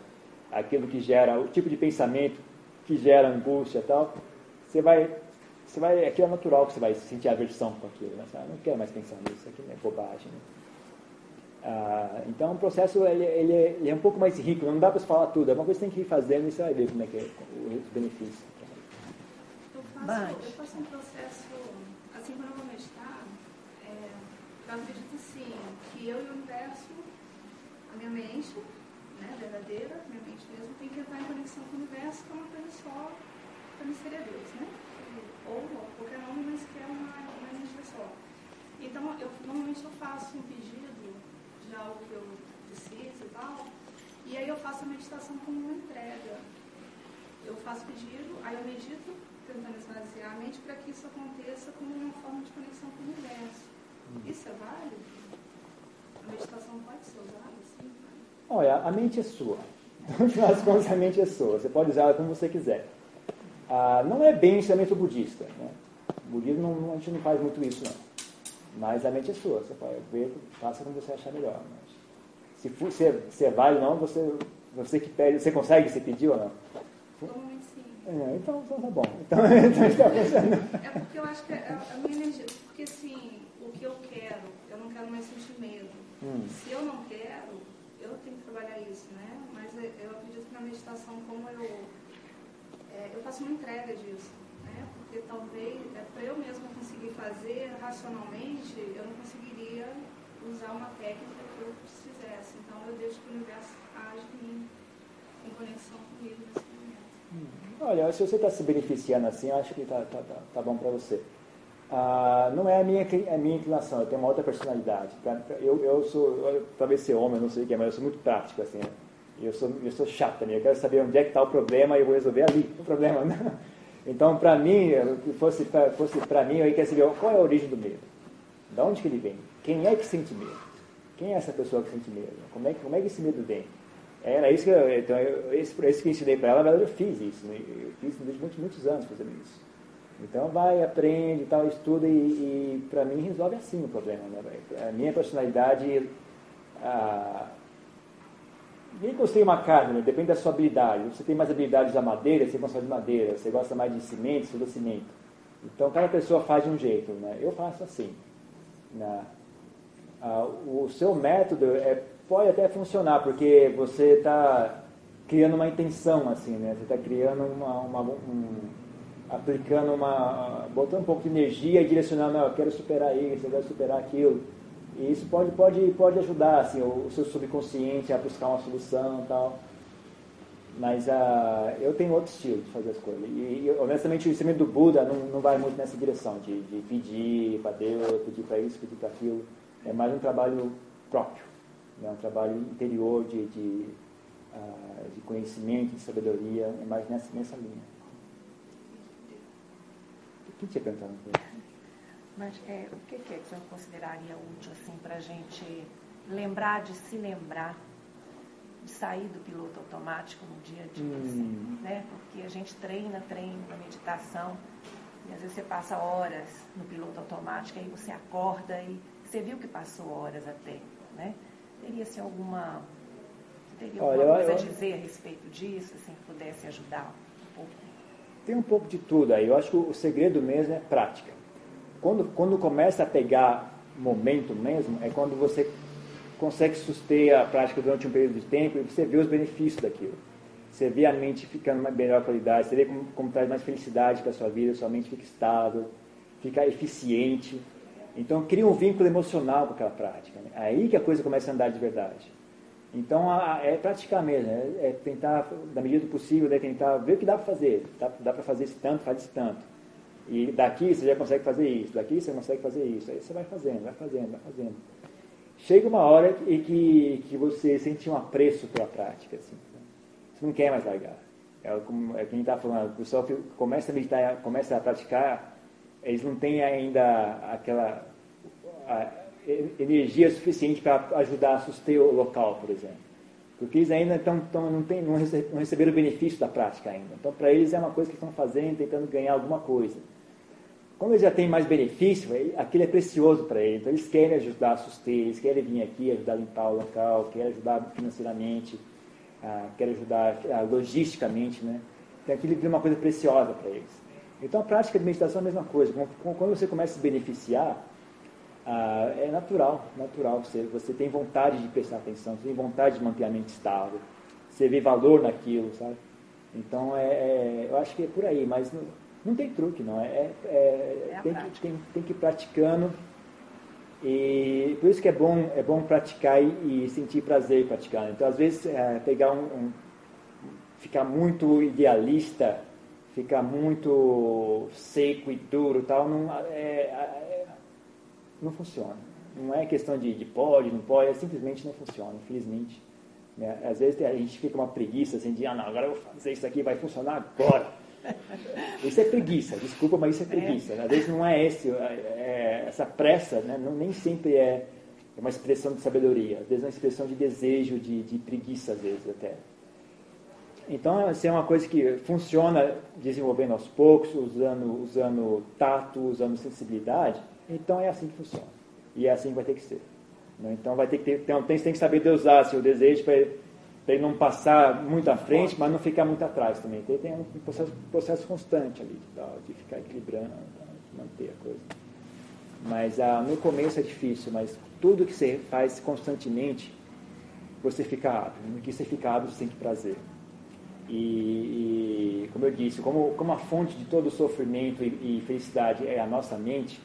aquilo que gera o tipo de pensamento que gera angústia e tal. Você vai, você vai, aquilo é natural que você vai sentir aversão com aquilo, né? Você, "Ah, não quero mais pensar nisso, aquilo é bobagem. Né? Ah, então o processo ele, ele, é, ele é um pouco mais rico, não dá para falar tudo, é uma coisa que você tem que ir fazendo e você vai ver como é que é os benefícios. Eu faço, eu faço um processo, assim, quando eu vou meditar, é, eu acredito assim, que eu e o universo, a minha mente, né, verdadeira, minha mente mesmo, tem que entrar em conexão com o universo, que é uma coisa para mim seria Deus, né? Ou qualquer nome, mas que é uma, uma energia só. Então, eu, normalmente eu faço um pedido de algo que eu preciso e tal, e aí eu faço a meditação como uma entrega. Eu faço pedido, aí eu medito tentando esvaziar a mente para que isso aconteça como uma forma de conexão com o universo. Hum. Isso é válido? A meditação pode ser usada? Olha, a mente é sua. No final das contas, a mente é sua. Você pode usar ela como você quiser. Ah, não é bem ensinamento budista. Né? O budismo, não, a gente não faz muito isso, não. Mas a mente é sua. Você pode ver, faça como você achar melhor. Mas se, for, se, é, se é válido ou não, você, você que pede. Você consegue se pedir ou não? Normalmente sim. É, então, então tá bom. Então, então está funcionando. É porque eu acho que é a minha energia. Porque assim, o que eu quero, eu não quero mais sentir medo. Hum. Se eu não quero, eu tenho que trabalhar isso, né? Mas eu acredito que na meditação, como eu, é, eu faço uma entrega disso, né? Porque talvez, é, para eu mesma conseguir fazer racionalmente, eu não conseguiria usar uma técnica que eu fizesse. Então eu deixo que o universo age em, em conexão comigo nesse momento. Hum. Olha, se você está se beneficiando assim, acho que está tá, tá, tá bom para você. Ah, não é a minha, a minha inclinação, eu tenho uma outra personalidade. Tá? Eu, eu sou, talvez ser homem, não sei o que, mas eu sou muito prático, assim. Né? Eu sou, eu sou chato também, eu quero saber onde é que está o problema e eu vou resolver ali o problema. Né? Então, para mim, se fosse para fosse mim, eu queria saber qual é a origem do medo. De onde que ele vem? Quem é que sente medo? Quem é essa pessoa que sente medo? Como é, como é que esse medo vem? Era isso que eu, então, eu, esse, esse que eu ensinei para ela, na verdade eu fiz isso. Né? Eu fiz durante muitos, muitos anos fazendo isso. Então vai, aprende, tal, estuda e, e para mim resolve assim o problema. Né? A minha personalidade. Ah, nem construir uma casa, né? depende da sua habilidade. Você tem mais habilidades da madeira, você gosta de madeira. Você gosta mais de cimento, você usa cimento. Então cada pessoa faz de um jeito. Né? Eu faço assim. Né? Ah, o seu método é, pode até funcionar, porque você está criando uma intenção, assim, né? Você está criando uma, uma um, aplicando uma, botando um pouco de energia e direcionando, não, eu quero superar isso, eu quero superar aquilo. E isso pode, pode, pode ajudar assim, o, seu subconsciente a buscar uma solução e tal. Mas uh, eu tenho outro estilo de fazer as coisas. E, e honestamente o ensinamento do Buda não, não vai muito nessa direção, de, de pedir para Deus, pedir para isso, pedir para aquilo. É mais um trabalho próprio, né? um trabalho interior de, de, uh, de conhecimento, de sabedoria, é mais nessa, nessa linha. O que tinha perguntado? Mas é, o que, que é que você consideraria útil assim, para a gente lembrar de se lembrar de sair do piloto automático no dia a dia? Hum. Assim, né? Porque a gente treina, treina na meditação, e às vezes você passa horas no piloto automático, aí você acorda e você viu que passou horas até. Né? Teria-se alguma, teria alguma Olha, coisa eu, a dizer a respeito disso, assim, que pudesse ajudar um pouco? Tem um pouco de tudo aí. Eu acho que o segredo mesmo é prática. Quando, quando começa a pegar momento mesmo, é quando você consegue suster a prática durante um período de tempo e você vê os benefícios daquilo. Você vê a mente ficando de melhor qualidade, você vê como, como traz mais felicidade para a sua vida, sua mente fica estável, fica eficiente. Então cria um vínculo emocional com aquela prática. Né? Aí que a coisa começa a andar de verdade. Então a, é praticar mesmo, é, é, tentar, na medida do possível, é tentar ver o que dá para fazer. Dá, dá para fazer esse tanto, faz esse tanto. E daqui você já consegue fazer isso, daqui você consegue fazer isso. Aí você vai fazendo, vai fazendo, vai fazendo. Chega uma hora que, que, que você sente um apreço pela prática. Assim. Você não quer mais largar. É, como, é quem está falando, o pessoal que começa a meditar, começa a praticar, eles não têm ainda aquela. A, energia suficiente para ajudar a suster o local, por exemplo. Porque eles ainda estão não, tem, não, receberam o benefício da prática ainda. Então, para eles é uma coisa que estão fazendo, tentando ganhar alguma coisa. Como eles já têm mais benefício, aquilo é precioso para eles. Então, eles querem ajudar a suster, eles querem vir aqui, ajudar a limpar o local, querem ajudar financeiramente, ah, querem ajudar ah, logisticamente. Né? Então, aquilo vira uma coisa preciosa para eles. Então, a prática de meditação é a mesma coisa. Quando você começa a se beneficiar, ah, é natural, natural. Você, você tem vontade de prestar atenção, você tem vontade de manter a mente estável, você vê valor naquilo, sabe? Então, é, é eu acho que é por aí, mas não, não tem truque, não. É, é, é, é tem, que, tem, tem que ir praticando. E por isso que é bom, é bom praticar e, e sentir prazer em praticar. Então, às vezes, é, pegar um, um, ficar muito idealista fica muito seco e duro tal, não, é, é, não funciona. Não é questão de, de pode, não pode, é simplesmente não funciona, infelizmente. Né? Às vezes a gente fica uma preguiça assim de, ah não, agora eu vou fazer isso aqui, vai funcionar agora. Isso é preguiça, desculpa, mas isso é preguiça. Às vezes não é esse, é, essa pressa, né? não, nem sempre é, é uma expressão de sabedoria, às vezes é uma expressão de desejo, de, de preguiça, às vezes até. Então, assim, é uma coisa que funciona desenvolvendo aos poucos, usando, usando tato, usando sensibilidade. Então, é assim que funciona. E é assim que vai ter que ser. Né? Então, vai ter que ter, então, tem, tem que saber dosar seu desejo para ele, não passar muito à frente, mas não ficar muito atrás também. Tem, tem um processo, processo constante ali, de, de ficar equilibrando, de manter a coisa. Mas ah, no começo é difícil, mas tudo que você faz constantemente, você fica hábil. No que você fica hábil, você sente prazer. E, e, como eu disse, como, como a fonte de todo sofrimento e, e felicidade é a nossa mente,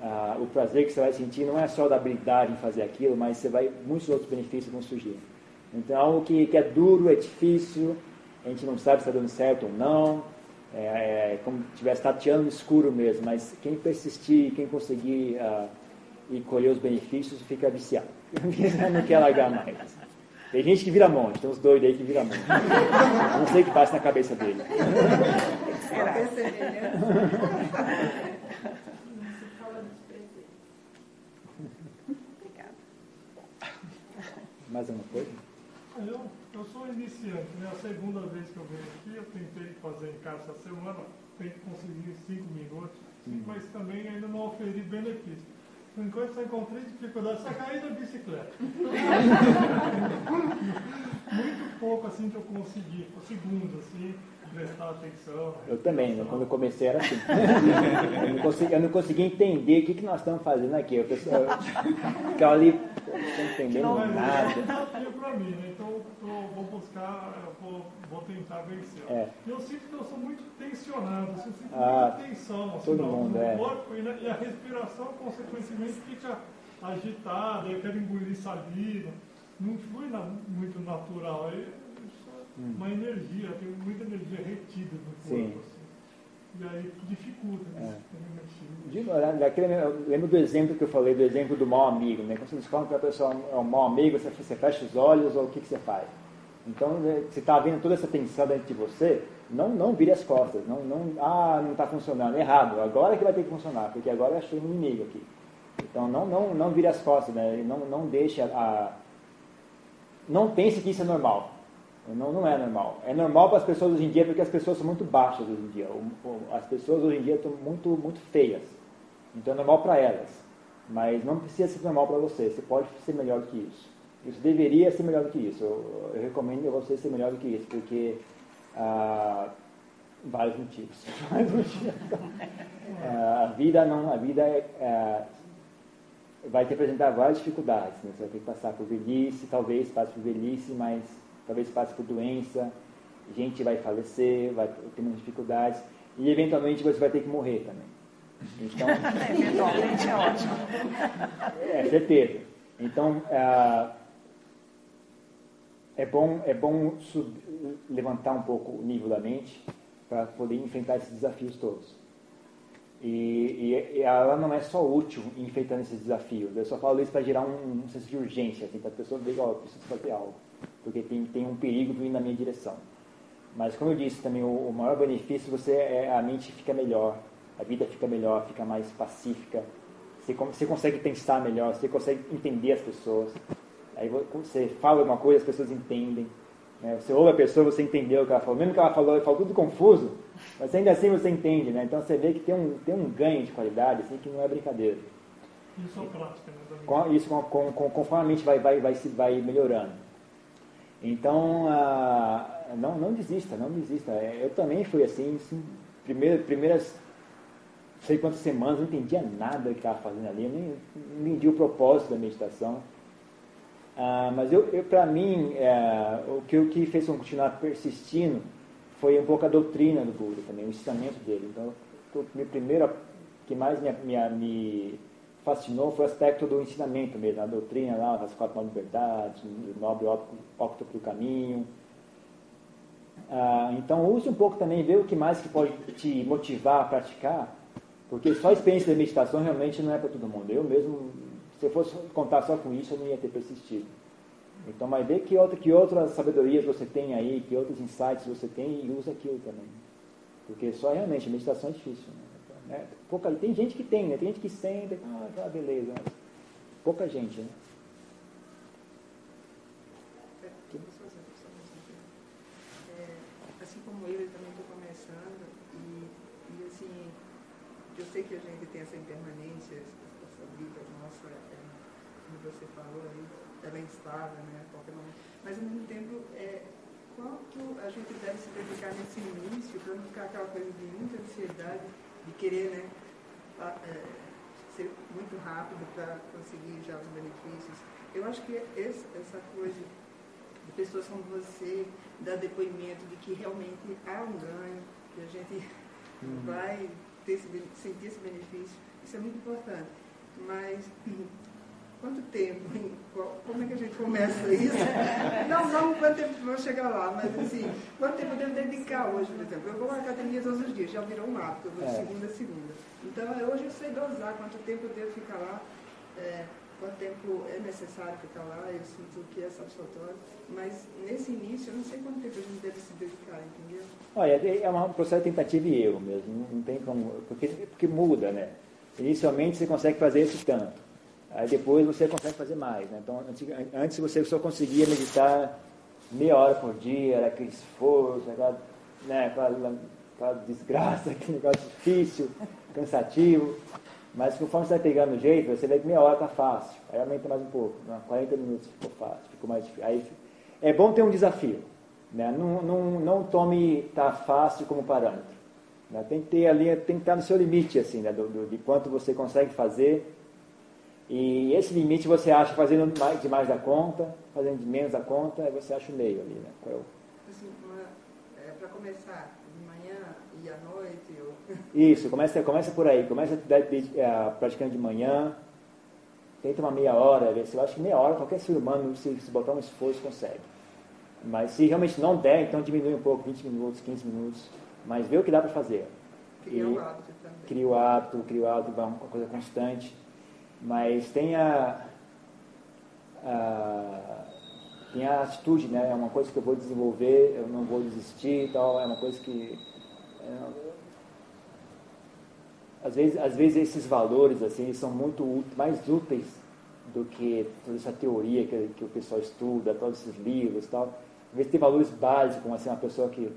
ah, o prazer que você vai sentir não é só da habilidade em fazer aquilo, mas você vai muitos outros benefícios vão surgir. Então, é algo que, que é duro, é difícil, a gente não sabe se está dando certo ou não, é, é como se estivesse tateando no escuro mesmo, mas quem persistir, quem conseguir ah, e colher os benefícios, fica viciado. não quer largar mais. Tem gente que vira monte, tem uns doidos aí que vira monte. Não sei o que passa na cabeça dele. Será? Mais uma coisa? Eu, eu sou iniciante, né? A segunda vez que eu venho aqui, eu tentei fazer em casa essa semana, tem que conseguir cinco minutos, hum. mas também ainda não oferi benefício. Por enquanto só encontrei dificuldade, só caí da bicicleta. Muito pouco assim que eu consegui, por segundos assim, prestar atenção. Eu também, né? quando eu comecei era assim. eu, não consegui, eu não consegui entender o que, que nós estamos fazendo aqui. Eu ficava ali, não entendendo não, nada. É um desafio para mim, né? Então eu vou buscar, eu vou, vou tentar vencer. É. Eu sinto que eu sou muito tensionado, assim, eu sinto ah, muita tensão assim, todo mundo, no é. corpo e, né, e a respiração, consequentemente, fica agitada, eu quero engolir saliva. Não foi na, muito natural. Aí, hum. Uma energia, tem muita energia retida no corpo. Sim. Assim. E aí dificulta né? É. eu lembro do exemplo que eu falei, do exemplo do mau amigo. Né? Quando você descobre que a pessoa é um mau amigo, você, você fecha os olhos ou o que, que você faz? Então, né, você está vendo toda essa tensão dentro de você, não, não vire as costas. Não, não, ah, não está funcionando. Errado. Agora que vai ter que funcionar, porque agora eu achei um inimigo aqui. Então, não, não, não vire as costas. Né? Não, não deixe a, a... Não pense que isso é normal. Não, não é normal. É normal para as pessoas hoje em dia porque as pessoas são muito baixas hoje em dia. As pessoas hoje em dia estão muito, muito feias. Então é normal para elas. Mas não precisa ser normal para você. Você pode ser melhor do que isso. Isso deveria ser melhor do que isso. Eu, eu recomendo a você ser melhor do que isso, porque ah, vários motivos. vários motivos. ah, a vida não, a vida é, é, vai te apresentar várias dificuldades. Né? Você vai ter que passar por velhice, talvez passe por velhice, mas talvez passe por doença, gente vai falecer, vai ter muitas dificuldades e eventualmente você vai ter que morrer também. Então, eventualmente é ótimo. É, certeza. Então, é, é bom, é bom sub, levantar um pouco o nível da mente para poder enfrentar esses desafios todos. E, e, e, ela não é só útil enfrentando esses desafios. Eu só falo isso para gerar um, um, senso de urgência, assim, para a pessoa ver, ó, oh, preciso fazer algo porque tem, tem um perigo vindo na minha direção. Mas como eu disse também, o, o maior benefício você é a mente fica melhor, a vida fica melhor, fica mais pacífica, você, você consegue pensar melhor, você consegue entender as pessoas. Aí você fala alguma coisa, as pessoas entendem. Né? Você ouve a pessoa, você entendeu o que ela falou. Mesmo que ela falou, ela falou tudo confuso, mas ainda assim você entende. Né? Então você vê que tem um, tem um ganho de qualidade assim, que não é brincadeira. Isso é prática, né? Isso com, com, conforme a mente vai, vai, vai, vai melhorando. Então, ah, não, não desista, não desista. É, eu também fui assim, assim primeiro, primeiras sei quantas semanas, não entendia nada que estava fazendo ali, nem, entendi o propósito da meditação. Ah, mas eu, eu para mim, é, o, que, o que fez eu continuar persistindo foi um pouco a doutrina do Buda também, o ensinamento dele. Então, o meu primeiro, que mais me, me fascinou foi o aspecto do ensinamento mesmo, a doutrina lá, as quatro nove verdades, o nobre do caminho. Ah, então use um pouco também, vê o que mais que pode te motivar a praticar, porque só a experiência da meditação realmente não é para todo mundo. Eu mesmo, se eu fosse contar só com isso, eu não ia ter persistido. Então, mas vê que, outra, que outras sabedorias você tem aí, que outros insights você tem e usa aquilo também. Porque só realmente a meditação é difícil. Né? Pouca, tem gente que tem, né? tem gente que senta ah, tá, beleza. Pouca gente, né? assim como eu, eu também estou começando e, e assim, eu sei que a gente tem essa impermanência, essa vida nossa, é, como você falou aí, ela é instável, né, a qualquer momento. Mas ao mesmo tempo, é, quanto a gente deve se dedicar nesse início para não ficar aquela coisa de muita ansiedade, de querer, né, é, ser muito rápido para conseguir já os benefícios. Eu acho que essa coisa de pessoas como você dar depoimento de que realmente há um ganho, que a gente uhum. vai ter esse, sentir esse benefício, isso é muito importante. Mas quanto tempo? Como é que a gente começa isso? Não, não quanto tempo vamos chegar lá, mas assim, quanto tempo eu devo dedicar hoje, por exemplo? Eu vou à academia todos os dias, já virou um hábito, eu vou de é. segunda a segunda. Então hoje eu sei dosar quanto tempo eu devo ficar lá. É, quanto tempo é necessário ficar lá, eu sinto que é satisfatório, mas nesse início eu não sei quanto tempo a gente deve se dedicar, entendeu? Olha, é, é um processo de tentativa e erro mesmo, não tem como, porque, porque muda, né? Inicialmente você consegue fazer esse tanto, aí depois você consegue fazer mais, né? Então, antes você só conseguia meditar meia hora por dia, era aquele esforço, aquela, né, aquela, aquela desgraça, aquele negócio difícil, cansativo. Mas conforme você vai pegando o jeito, você vê que meia hora está fácil. Aí aumenta mais um pouco. 40 minutos ficou fácil, ficou mais difícil. Aí, é bom ter um desafio. Né? Não, não, não tome tá fácil como parâmetro. Né? Tem que ter ali, tem que estar no seu limite, assim, né? do, do, de quanto você consegue fazer. E esse limite você acha fazendo mais, de mais da conta, fazendo de menos da conta, aí você acha o meio ali. Né? Qual é o... assim, é, para começar, de manhã e à noite, isso, começa, começa por aí. Começa uh, praticando de manhã, tenta uma meia hora. Eu acho que meia hora qualquer ser humano, se, se botar um esforço, consegue. Mas se realmente não der, então diminui um pouco, 20 minutos, 15 minutos. Mas vê o que dá para fazer. Cria o hábito também. Cria o hábito, cria o hábito, uma coisa constante. Mas tenha, a, tenha a atitude, né? É uma coisa que eu vou desenvolver, eu não vou desistir e tal. É uma coisa que... É, às vezes, às vezes esses valores assim são muito mais úteis do que toda essa teoria que, que o pessoal estuda, todos esses livros e tal. Às vezes tem valores básicos, assim, uma pessoa que,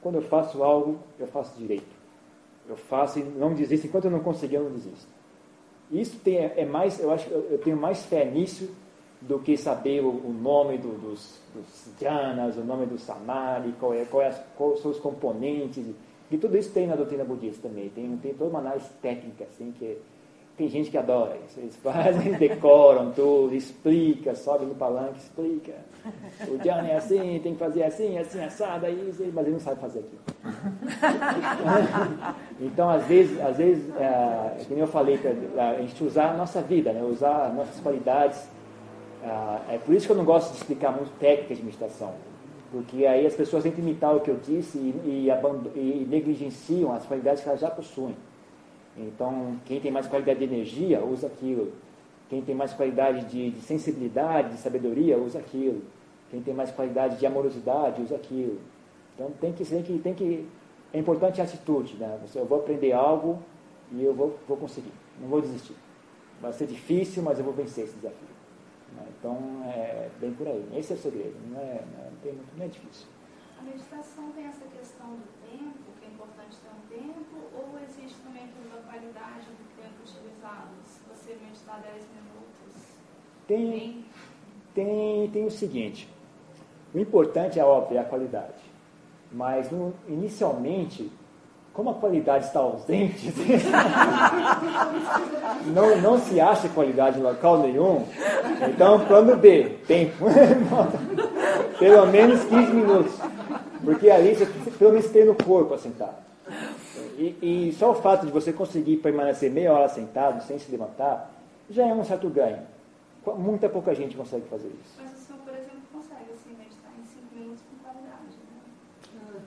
quando eu faço algo, eu faço direito. Eu faço e não desisto, enquanto eu não conseguir, eu não desisto. Isso tem, é mais, eu acho eu tenho mais fé nisso do que saber o, o nome do, dos, dos jhanas, o nome do samadhi, qual é, qual é, são os componentes e tudo isso tem na doutrina budista também. Tem, tem toda uma análise técnica, assim, que tem gente que adora isso. Eles fazem, decoram tudo, explica, sobe no palanque, explica. O Jhana é assim, tem que fazer assim, assim, assado, aí, mas ele não sabe fazer aquilo. então, às vezes, às vezes é, como eu falei, a gente usar a nossa vida, né? usar nossas qualidades. É, é por isso que eu não gosto de explicar muito técnicas de meditação porque aí as pessoas tentam imitar o que eu disse e, e, e, negligenciam as qualidades que elas já possuem. Então, quem tem mais qualidade de energia, usa aquilo. Quem tem mais qualidade de, de sensibilidade, de sabedoria, usa aquilo. Quem tem mais qualidade de amorosidade, usa aquilo. Então, tem que, tem que, tem que é importante a atitude. Né? Eu vou aprender algo e eu vou, vou conseguir. Não vou desistir. Vai ser difícil, mas eu vou vencer esse desafio. Né? Então, é bem por aí. Esse é o segredo, não é, não, tem muito, não é difícil. A meditação tem essa questão do tempo, é importante ter um tempo, ou existe também a qualidade do tempo utilizado? Se você meditar 10 minutos. Tem, tem, tem o seguinte, o importante é óbvio, é a qualidade. Mas no, inicialmente como a qualidade está ausente, não, não se acha qualidade em local nenhum, então plano B, tempo. pelo menos 15 minutos. Porque ali você pelo menos tem no corpo sentado. E, e, só o fato de você conseguir permanecer meia hora sentado sem se levantar já é um certo ganho. Muita pouca gente consegue fazer isso. Mas o senhor, por exemplo, consegue assim, meditar em 5 minutos com qualidade, né?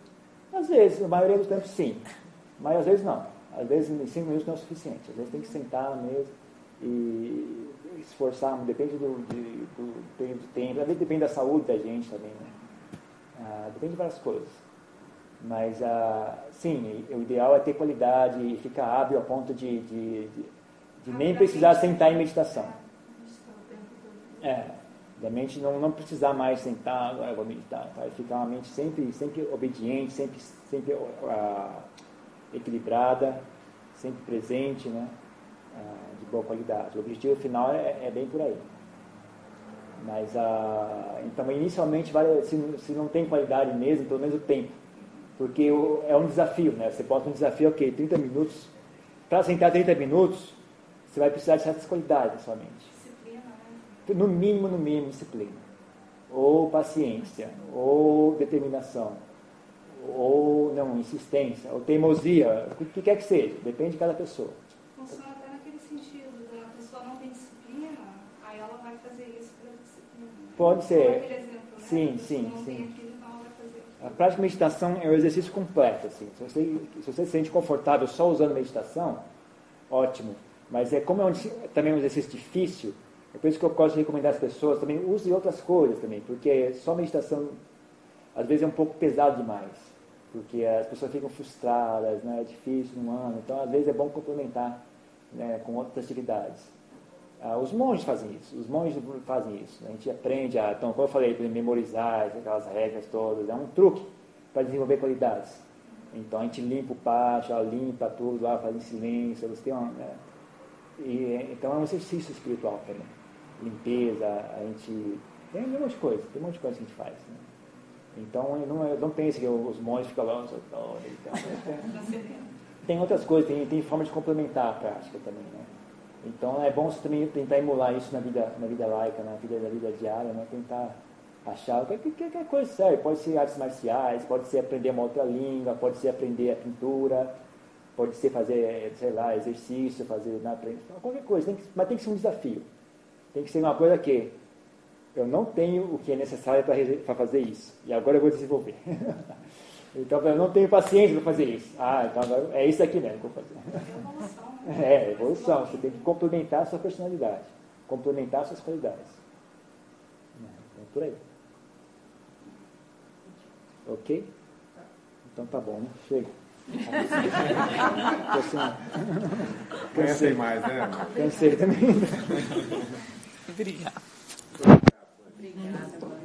Às vezes, na maioria do tempo sim, mas às vezes não. Às vezes em cinco minutos não é o suficiente. Às vezes tem que sentar mesmo e esforçar, depende do, de, do, do tempo, às vezes depende da saúde da gente também, né? Ah, depende de várias coisas. Mas, ah, sim, o ideal é ter qualidade e ficar hábil a ponto de, de, de, de nem precisar sentar em meditação. É, da mente não, não precisar mais sentar, agora vou meditar, vai ficar uma mente sempre, sempre obediente, sempre, sempre uh, equilibrada, sempre presente, né? De boa qualidade. O objetivo final é, é bem por aí. Mas, uh, então, inicialmente, vale, se, se não tem qualidade mesmo, pelo menos o tempo. Porque o, é um desafio, né? Você bota um desafio, ok, 30 minutos. Para sentar 30 minutos, você vai precisar de certas qualidades na sua mente no mínimo, no mínimo, disciplina, ou paciência, ou determinação, ou não, insistência, ou teimosia, o que quer que seja, depende de cada pessoa até naquele sentido, a pessoa não tem disciplina, aí ela vai fazer isso pela disciplina. Pode ser. Né? Sim, sim, sim. A prática de meditação é um exercício completo. Assim. Se, você, se você se sente confortável só usando meditação, ótimo. Mas é como é um, também é um exercício difícil, é por isso que eu gosto de recomendar às pessoas também, use outras coisas também, porque só meditação às vezes é um pouco pesado demais, porque as pessoas ficam frustradas, né? é difícil no ano, então às vezes é bom complementar né, com outras atividades. Ah, os monges fazem isso, os monges fazem isso. A gente aprende a, então, como eu falei, memorizar aquelas regras todas, é um truque para desenvolver qualidades. Então a gente limpa o pátio, limpa tudo lá, faz em silêncio, você tem uma, né? e, então é um exercício espiritual também limpeza, a gente. Tem um monte de coisa, tem um monte de coisa que a gente faz. Né? Então não, não pense que os monges ficam lá, então, tem outras coisas, tem, tem forma de complementar a prática também. Né? Então é bom você também tentar emular isso na vida, na vida laica, na vida, na vida diária, né? tentar achar qualquer coisa serve. Pode ser artes marciais, pode ser aprender uma outra língua, pode ser aprender a pintura, pode ser fazer, sei lá, exercício, fazer na qualquer coisa, tem que, mas tem que ser um desafio. Tem que ser uma coisa que eu não tenho o que é necessário para fazer isso. E agora eu vou desenvolver. então eu não tenho paciência para fazer isso. Ah, então agora é isso aqui mesmo que eu vou fazer. É, evolução. Você tem que complementar a sua personalidade. Complementar as suas qualidades. É por aí. Ok? Então tá bom, né? Chega. Cansei mais, né? Cansei também. Obrigada. Obrigada.